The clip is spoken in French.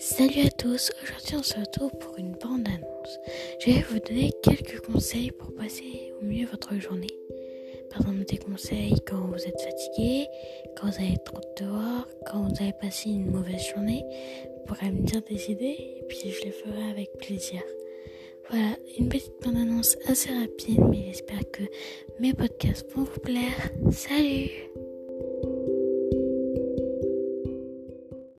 Salut à tous, aujourd'hui on se retrouve pour une bande-annonce. Je vais vous donner quelques conseils pour passer au mieux votre journée. Par exemple des conseils quand vous êtes fatigué, quand vous avez trop dehors, quand vous avez passé une mauvaise journée. Vous pourrez me dire des idées et puis je les ferai avec plaisir. Voilà, une petite bande-annonce assez rapide, mais j'espère que mes podcasts vont vous plaire. Salut